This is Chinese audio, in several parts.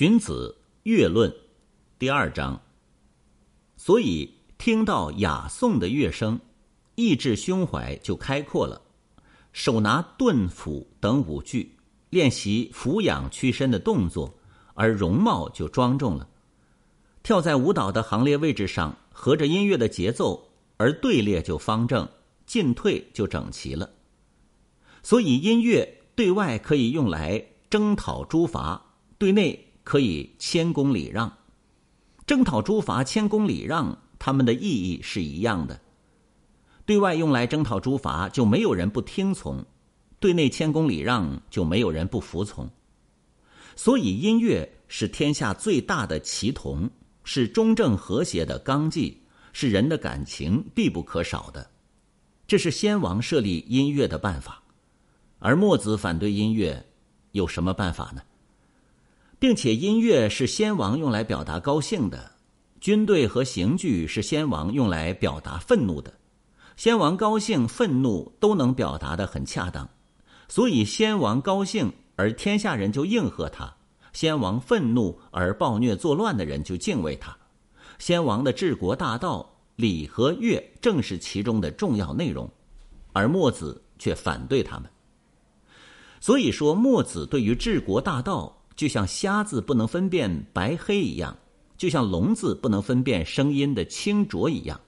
荀子《乐论》第二章。所以听到雅颂的乐声，意志胸怀就开阔了。手拿盾斧等武具，练习俯仰屈身的动作，而容貌就庄重了。跳在舞蹈的行列位置上，合着音乐的节奏，而队列就方正，进退就整齐了。所以音乐对外可以用来征讨诸伐，对内。可以谦恭礼让，征讨诸伐，谦恭礼让，他们的意义是一样的。对外用来征讨诸伐，就没有人不听从；对内谦恭礼让，就没有人不服从。所以，音乐是天下最大的奇同，是中正和谐的纲纪，是人的感情必不可少的。这是先王设立音乐的办法，而墨子反对音乐，有什么办法呢？并且音乐是先王用来表达高兴的，军队和刑具是先王用来表达愤怒的，先王高兴、愤怒都能表达的很恰当，所以先王高兴而天下人就应和他，先王愤怒而暴虐作乱的人就敬畏他，先王的治国大道礼和乐正是其中的重要内容，而墨子却反对他们。所以说，墨子对于治国大道。就像瞎子不能分辨白黑一样，就像聋子不能分辨声音的清浊一样，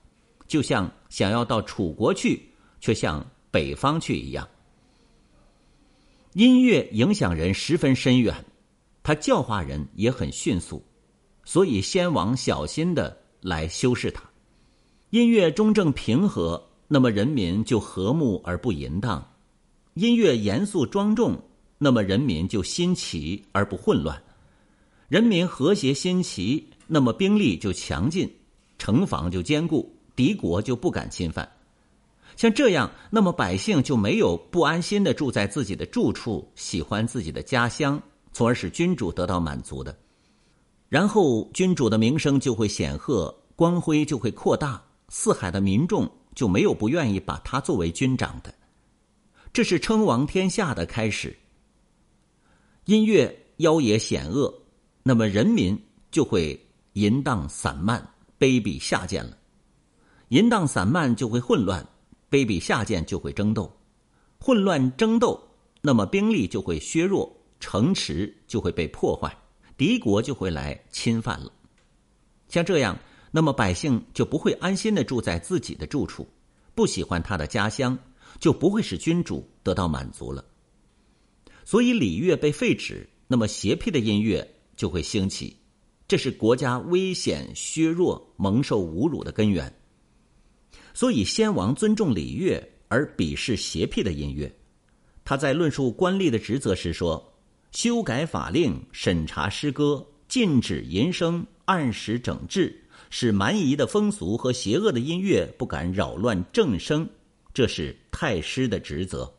就像想要到楚国去，却向北方去一样。音乐影响人十分深远，它教化人也很迅速，所以先王小心的来修饰它。音乐中正平和，那么人民就和睦而不淫荡；音乐严肃庄重。那么人民就新奇而不混乱，人民和谐新奇，那么兵力就强劲，城防就坚固，敌国就不敢侵犯。像这样，那么百姓就没有不安心的住在自己的住处，喜欢自己的家乡，从而使君主得到满足的。然后君主的名声就会显赫，光辉就会扩大，四海的民众就没有不愿意把他作为军长的。这是称王天下的开始。音乐妖冶险恶，那么人民就会淫荡散漫、卑鄙下贱了。淫荡散漫就会混乱，卑鄙下贱就会争斗，混乱争斗，那么兵力就会削弱，城池就会被破坏，敌国就会来侵犯了。像这样，那么百姓就不会安心的住在自己的住处，不喜欢他的家乡，就不会使君主得到满足了。所以礼乐被废止，那么邪僻的音乐就会兴起，这是国家危险削弱、蒙受侮辱的根源。所以先王尊重礼乐而鄙视邪僻的音乐。他在论述官吏的职责时说：“修改法令、审查诗歌、禁止淫声、按时整治，使蛮夷的风俗和邪恶的音乐不敢扰乱正声，这是太师的职责。”